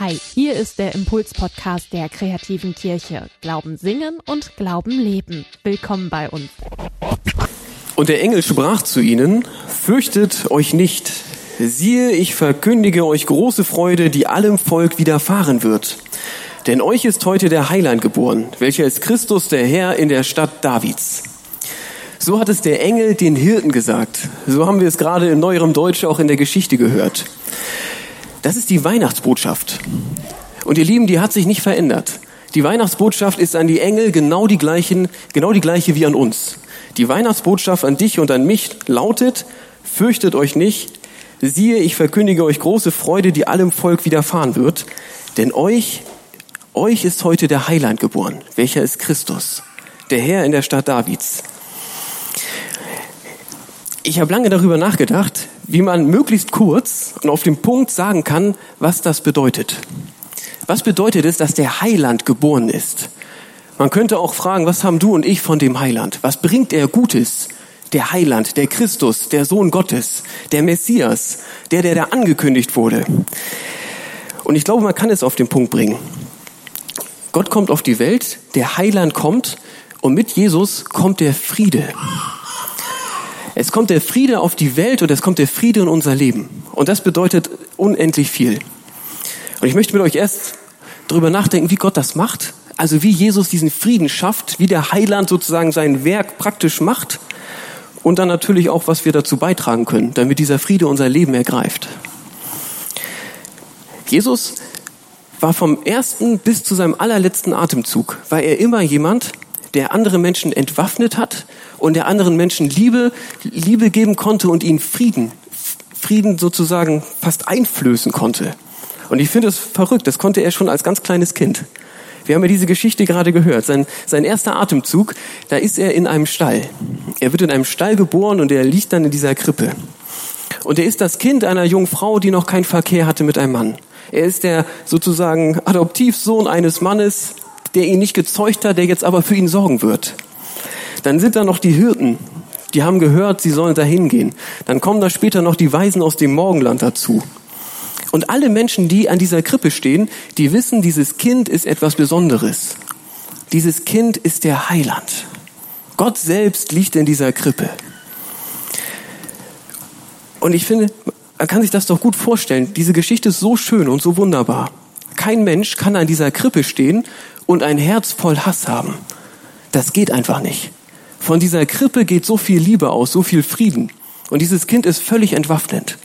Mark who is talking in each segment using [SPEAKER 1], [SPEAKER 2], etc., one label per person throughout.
[SPEAKER 1] Hi, hier ist der Impuls-Podcast der kreativen Kirche. Glauben singen und Glauben leben. Willkommen bei uns.
[SPEAKER 2] Und der Engel sprach zu ihnen, fürchtet euch nicht. Siehe, ich verkündige euch große Freude, die allem Volk widerfahren wird. Denn euch ist heute der Heiland geboren, welcher ist Christus der Herr in der Stadt Davids. So hat es der Engel den Hirten gesagt. So haben wir es gerade in neuerem Deutsch auch in der Geschichte gehört. Das ist die Weihnachtsbotschaft. Und ihr Lieben, die hat sich nicht verändert. Die Weihnachtsbotschaft ist an die Engel genau die, gleichen, genau die gleiche wie an uns. Die Weihnachtsbotschaft an dich und an mich lautet, fürchtet euch nicht, siehe, ich verkündige euch große Freude, die allem Volk widerfahren wird, denn euch, euch ist heute der Heiland geboren, welcher ist Christus, der Herr in der Stadt Davids. Ich habe lange darüber nachgedacht, wie man möglichst kurz und auf den Punkt sagen kann, was das bedeutet. Was bedeutet es, dass der Heiland geboren ist? Man könnte auch fragen, was haben du und ich von dem Heiland? Was bringt er Gutes? Der Heiland, der Christus, der Sohn Gottes, der Messias, der, der da angekündigt wurde. Und ich glaube, man kann es auf den Punkt bringen. Gott kommt auf die Welt, der Heiland kommt und mit Jesus kommt der Friede. Es kommt der Friede auf die Welt und es kommt der Friede in unser Leben. Und das bedeutet unendlich viel. Und ich möchte mit euch erst darüber nachdenken, wie Gott das macht. Also wie Jesus diesen Frieden schafft, wie der Heiland sozusagen sein Werk praktisch macht. Und dann natürlich auch, was wir dazu beitragen können, damit dieser Friede unser Leben ergreift. Jesus war vom ersten bis zu seinem allerletzten Atemzug, war er immer jemand, der andere Menschen entwaffnet hat und der anderen Menschen Liebe, Liebe geben konnte und ihnen Frieden, Frieden sozusagen fast einflößen konnte. Und ich finde es verrückt, das konnte er schon als ganz kleines Kind. Wir haben ja diese Geschichte gerade gehört. Sein, sein erster Atemzug, da ist er in einem Stall. Er wird in einem Stall geboren und er liegt dann in dieser Krippe. Und er ist das Kind einer jungen Frau, die noch keinen Verkehr hatte mit einem Mann. Er ist der sozusagen Adoptivsohn eines Mannes, der ihn nicht gezeugt hat, der jetzt aber für ihn sorgen wird. Dann sind da noch die Hirten, die haben gehört, sie sollen dahin gehen. Dann kommen da später noch die Weisen aus dem Morgenland dazu. Und alle Menschen, die an dieser Krippe stehen, die wissen, dieses Kind ist etwas Besonderes. Dieses Kind ist der Heiland. Gott selbst liegt in dieser Krippe. Und ich finde, man kann sich das doch gut vorstellen. Diese Geschichte ist so schön und so wunderbar. Kein Mensch kann an dieser Krippe stehen und ein Herz voll Hass haben. Das geht einfach nicht. Von dieser Krippe geht so viel Liebe aus, so viel Frieden. Und dieses Kind ist völlig entwaffnet.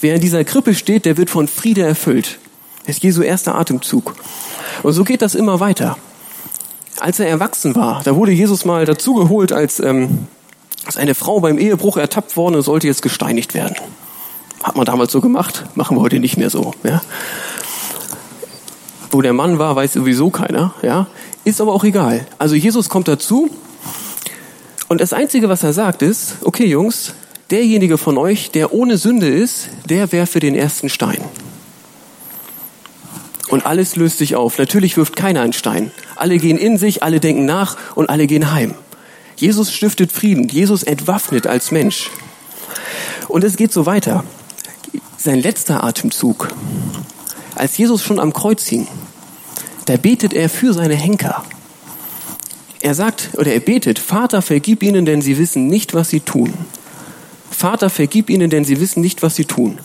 [SPEAKER 2] Wer in dieser Krippe steht, der wird von Friede erfüllt. Das ist Jesu erster Atemzug. Und so geht das immer weiter. Als er erwachsen war, da wurde Jesus mal dazugeholt, als, ähm, als eine Frau beim Ehebruch ertappt worden und sollte jetzt gesteinigt werden. Hat man damals so gemacht, machen wir heute nicht mehr so. Ja? Wo der Mann war, weiß sowieso keiner. Ja? Ist aber auch egal. Also Jesus kommt dazu und das Einzige, was er sagt, ist, okay Jungs, derjenige von euch, der ohne Sünde ist, der werfe den ersten Stein. Und alles löst sich auf. Natürlich wirft keiner einen Stein. Alle gehen in sich, alle denken nach und alle gehen heim. Jesus stiftet Frieden. Jesus entwaffnet als Mensch. Und es geht so weiter. Sein letzter Atemzug. Als Jesus schon am Kreuz hing, da betet er für seine Henker. Er sagt oder er betet, Vater, vergib ihnen, denn sie wissen nicht, was sie tun. Vater, vergib ihnen, denn sie wissen nicht, was sie tun.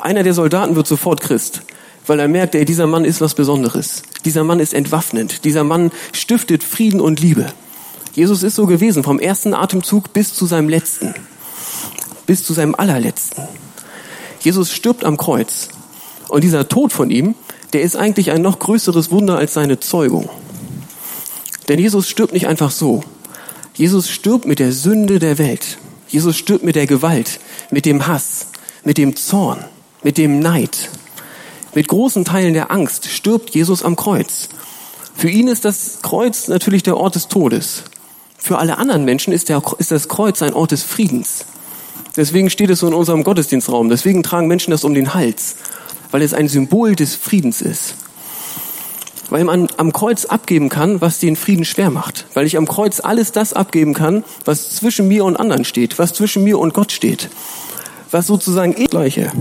[SPEAKER 2] Einer der Soldaten wird sofort Christ, weil er merkt, ey, dieser Mann ist was Besonderes. Dieser Mann ist entwaffnend. Dieser Mann stiftet Frieden und Liebe. Jesus ist so gewesen, vom ersten Atemzug bis zu seinem letzten. Bis zu seinem allerletzten. Jesus stirbt am Kreuz. Und dieser Tod von ihm, der ist eigentlich ein noch größeres Wunder als seine Zeugung. Denn Jesus stirbt nicht einfach so. Jesus stirbt mit der Sünde der Welt. Jesus stirbt mit der Gewalt, mit dem Hass, mit dem Zorn, mit dem Neid. Mit großen Teilen der Angst stirbt Jesus am Kreuz. Für ihn ist das Kreuz natürlich der Ort des Todes. Für alle anderen Menschen ist, der, ist das Kreuz ein Ort des Friedens. Deswegen steht es so in unserem Gottesdienstraum. Deswegen tragen Menschen das um den Hals weil es ein Symbol des Friedens ist. Weil man am Kreuz abgeben kann, was den Frieden schwer macht. Weil ich am Kreuz alles das abgeben kann, was zwischen mir und anderen steht, was zwischen mir und Gott steht. Was sozusagen eh gleiche,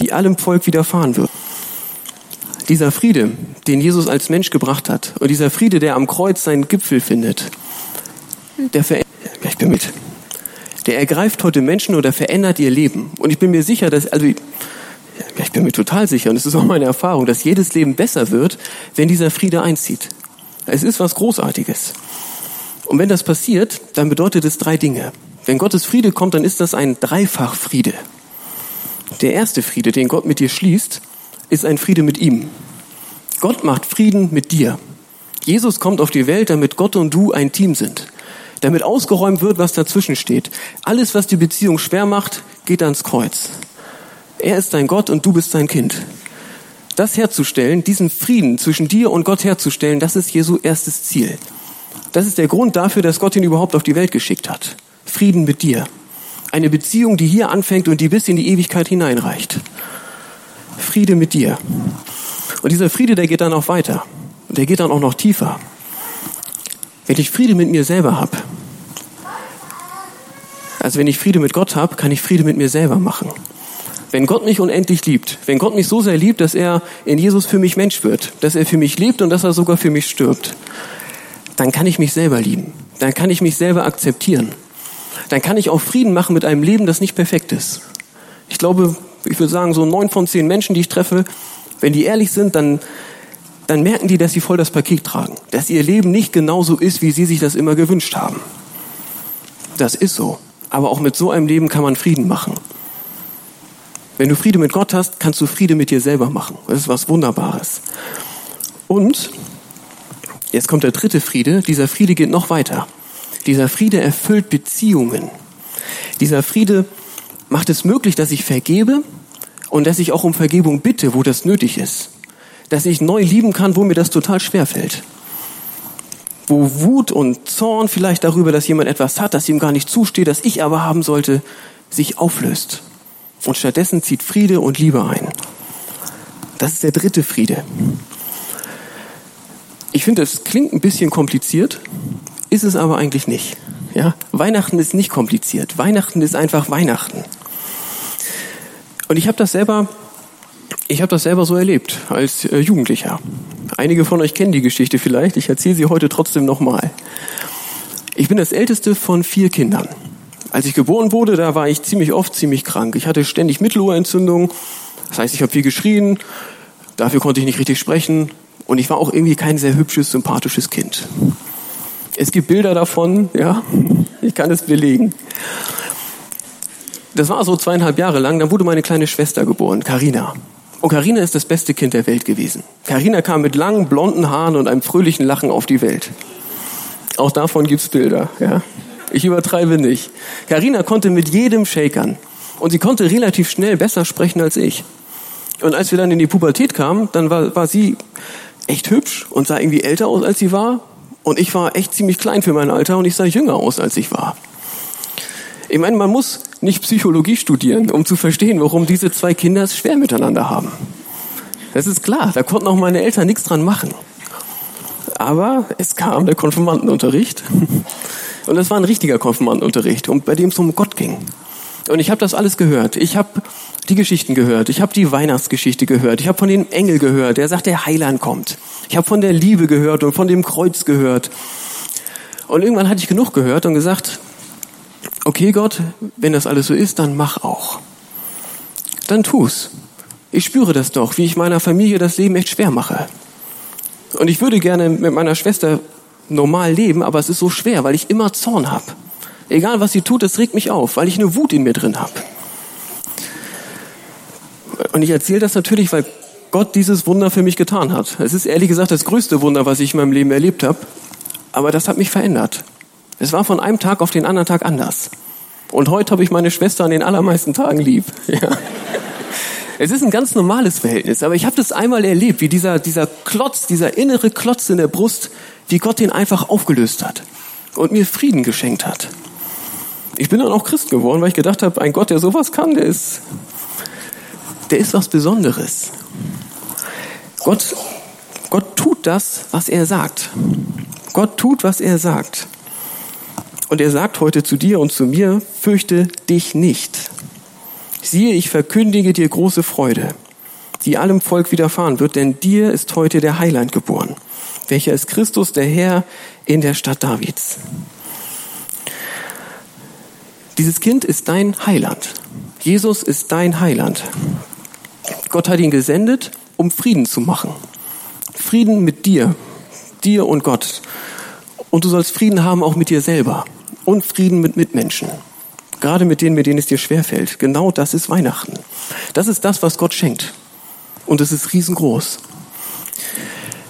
[SPEAKER 2] die allem Volk widerfahren wird. Dieser Friede, den Jesus als Mensch gebracht hat, und dieser Friede, der am Kreuz seinen Gipfel findet, der verändert, ich bin mit, der ergreift heute Menschen oder verändert ihr Leben. Und ich bin mir sicher, dass, also, bin mir total sicher, und es ist auch meine Erfahrung, dass jedes Leben besser wird, wenn dieser Friede einzieht. Es ist was Großartiges. Und wenn das passiert, dann bedeutet es drei Dinge. Wenn Gottes Friede kommt, dann ist das ein Dreifachfriede. Der erste Friede, den Gott mit dir schließt, ist ein Friede mit ihm. Gott macht Frieden mit dir. Jesus kommt auf die Welt, damit Gott und du ein Team sind. Damit ausgeräumt wird, was dazwischen steht. Alles, was die Beziehung schwer macht, geht ans Kreuz. Er ist dein Gott und du bist sein Kind. Das herzustellen, diesen Frieden zwischen dir und Gott herzustellen, das ist Jesu erstes Ziel. Das ist der Grund dafür, dass Gott ihn überhaupt auf die Welt geschickt hat. Frieden mit dir. Eine Beziehung, die hier anfängt und die bis in die Ewigkeit hineinreicht. Friede mit dir. Und dieser Friede, der geht dann auch weiter. Und der geht dann auch noch tiefer. Wenn ich Friede mit mir selber habe, also wenn ich Friede mit Gott habe, kann ich Friede mit mir selber machen. Wenn Gott mich unendlich liebt, wenn Gott mich so sehr liebt, dass er in Jesus für mich Mensch wird, dass er für mich lebt und dass er sogar für mich stirbt, dann kann ich mich selber lieben. Dann kann ich mich selber akzeptieren. Dann kann ich auch Frieden machen mit einem Leben, das nicht perfekt ist. Ich glaube, ich würde sagen, so neun von zehn Menschen, die ich treffe, wenn die ehrlich sind, dann, dann merken die, dass sie voll das Paket tragen. Dass ihr Leben nicht genauso ist, wie sie sich das immer gewünscht haben. Das ist so. Aber auch mit so einem Leben kann man Frieden machen. Wenn du Friede mit Gott hast, kannst du Friede mit dir selber machen. Das ist was Wunderbares. Und Jetzt kommt der dritte Friede. Dieser Friede geht noch weiter. Dieser Friede erfüllt Beziehungen. Dieser Friede macht es möglich, dass ich vergebe und dass ich auch um Vergebung bitte, wo das nötig ist. Dass ich neu lieben kann, wo mir das total schwer fällt. Wo Wut und Zorn vielleicht darüber, dass jemand etwas hat, das ihm gar nicht zusteht, das ich aber haben sollte, sich auflöst. Und stattdessen zieht Friede und Liebe ein. Das ist der dritte Friede. Ich finde, es klingt ein bisschen kompliziert, ist es aber eigentlich nicht. Ja? Weihnachten ist nicht kompliziert. Weihnachten ist einfach Weihnachten. Und ich habe das selber, ich habe das selber so erlebt als äh, Jugendlicher. Einige von euch kennen die Geschichte vielleicht. Ich erzähle sie heute trotzdem nochmal. Ich bin das älteste von vier Kindern. Als ich geboren wurde, da war ich ziemlich oft ziemlich krank. Ich hatte ständig Mittelohrentzündung. Das heißt, ich habe viel geschrien. Dafür konnte ich nicht richtig sprechen. Und ich war auch irgendwie kein sehr hübsches, sympathisches Kind. Es gibt Bilder davon, ja, ich kann es belegen. Das war so zweieinhalb Jahre lang, dann wurde meine kleine Schwester geboren, Karina. Und Karina ist das beste Kind der Welt gewesen. Karina kam mit langen blonden Haaren und einem fröhlichen Lachen auf die Welt. Auch davon gibt's Bilder, ja. Ich übertreibe nicht. Karina konnte mit jedem shakern. Und sie konnte relativ schnell besser sprechen als ich. Und als wir dann in die Pubertät kamen, dann war, war sie echt hübsch und sah irgendwie älter aus, als sie war. Und ich war echt ziemlich klein für mein Alter und ich sah jünger aus, als ich war. Ich meine, man muss nicht Psychologie studieren, um zu verstehen, warum diese zwei Kinder es schwer miteinander haben. Das ist klar, da konnten auch meine Eltern nichts dran machen. Aber es kam der Konfirmandenunterricht. Und das war ein richtiger Konfirmandenunterricht, bei dem es um Gott ging. Und ich habe das alles gehört. Ich habe die Geschichten gehört. Ich habe die Weihnachtsgeschichte gehört. Ich habe von dem Engel gehört, der sagt, der Heiland kommt. Ich habe von der Liebe gehört und von dem Kreuz gehört. Und irgendwann hatte ich genug gehört und gesagt, okay Gott, wenn das alles so ist, dann mach auch. Dann tu's. Ich spüre das doch, wie ich meiner Familie das Leben echt schwer mache. Und ich würde gerne mit meiner Schwester normal leben, aber es ist so schwer, weil ich immer Zorn habe. Egal was sie tut, es regt mich auf, weil ich eine Wut in mir drin habe. Und ich erzähle das natürlich, weil Gott dieses Wunder für mich getan hat. Es ist ehrlich gesagt das größte Wunder, was ich in meinem Leben erlebt habe. Aber das hat mich verändert. Es war von einem Tag auf den anderen Tag anders. Und heute habe ich meine Schwester an den allermeisten Tagen lieb. Ja. Es ist ein ganz normales Verhältnis, aber ich habe das einmal erlebt, wie dieser, dieser Klotz, dieser innere Klotz in der Brust, wie Gott den einfach aufgelöst hat und mir Frieden geschenkt hat. Ich bin dann auch Christ geworden, weil ich gedacht habe, ein Gott, der sowas kann, der ist, der ist was Besonderes. Gott, Gott tut das, was er sagt. Gott tut, was er sagt. Und er sagt heute zu dir und zu mir, fürchte dich nicht. Siehe, ich verkündige dir große Freude, die allem Volk widerfahren wird, denn dir ist heute der Heiland geboren, welcher ist Christus, der Herr in der Stadt Davids. Dieses Kind ist dein Heiland. Jesus ist dein Heiland. Gott hat ihn gesendet, um Frieden zu machen. Frieden mit dir, dir und Gott. Und du sollst Frieden haben auch mit dir selber und Frieden mit Mitmenschen. Gerade mit denen, mit denen es dir schwerfällt. Genau das ist Weihnachten. Das ist das, was Gott schenkt. Und es ist riesengroß.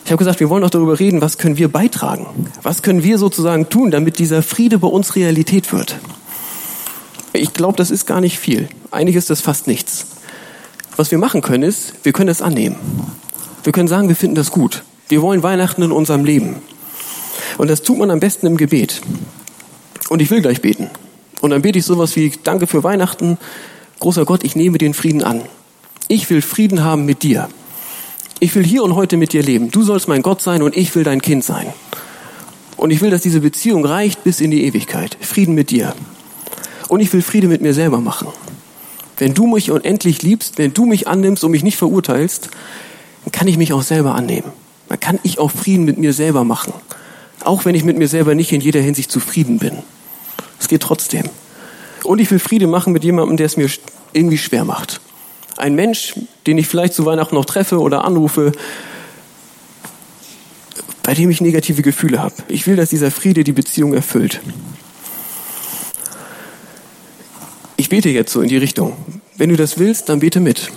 [SPEAKER 2] Ich habe gesagt, wir wollen auch darüber reden, was können wir beitragen? Was können wir sozusagen tun, damit dieser Friede bei uns Realität wird? Ich glaube, das ist gar nicht viel. Eigentlich ist das fast nichts. Was wir machen können, ist, wir können es annehmen. Wir können sagen, wir finden das gut. Wir wollen Weihnachten in unserem Leben. Und das tut man am besten im Gebet. Und ich will gleich beten. Und dann bete ich sowas wie, danke für Weihnachten. Großer Gott, ich nehme den Frieden an. Ich will Frieden haben mit dir. Ich will hier und heute mit dir leben. Du sollst mein Gott sein und ich will dein Kind sein. Und ich will, dass diese Beziehung reicht bis in die Ewigkeit. Frieden mit dir. Und ich will Friede mit mir selber machen. Wenn du mich unendlich liebst, wenn du mich annimmst und mich nicht verurteilst, dann kann ich mich auch selber annehmen. Dann kann ich auch Frieden mit mir selber machen. Auch wenn ich mit mir selber nicht in jeder Hinsicht zufrieden bin. Es geht trotzdem. Und ich will Friede machen mit jemandem, der es mir irgendwie schwer macht. Ein Mensch, den ich vielleicht zu Weihnachten noch treffe oder anrufe, bei dem ich negative Gefühle habe. Ich will, dass dieser Friede die Beziehung erfüllt. Ich bete jetzt so in die Richtung. Wenn du das willst, dann bete mit.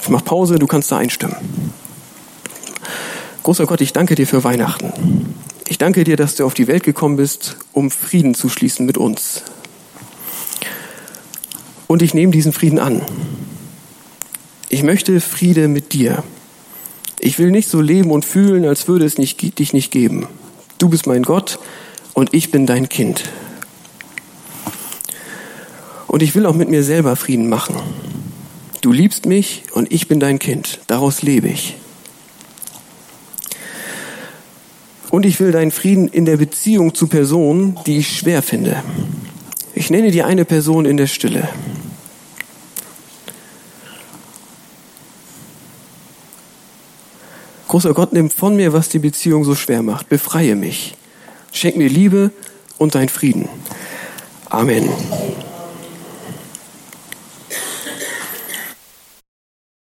[SPEAKER 2] Ich mach Pause, du kannst da einstimmen. Großer Gott, ich danke dir für Weihnachten. Ich danke dir, dass du auf die Welt gekommen bist, um Frieden zu schließen mit uns. Und ich nehme diesen Frieden an. Ich möchte Friede mit dir. Ich will nicht so leben und fühlen, als würde es nicht, dich nicht geben. Du bist mein Gott und ich bin dein Kind. Und ich will auch mit mir selber Frieden machen. Du liebst mich und ich bin dein Kind. Daraus lebe ich. Und ich will deinen Frieden in der Beziehung zu Personen, die ich schwer finde. Ich nenne dir eine Person in der Stille. Großer Gott, nimm von mir, was die Beziehung so schwer macht. Befreie mich. Schenk mir Liebe und dein Frieden. Amen.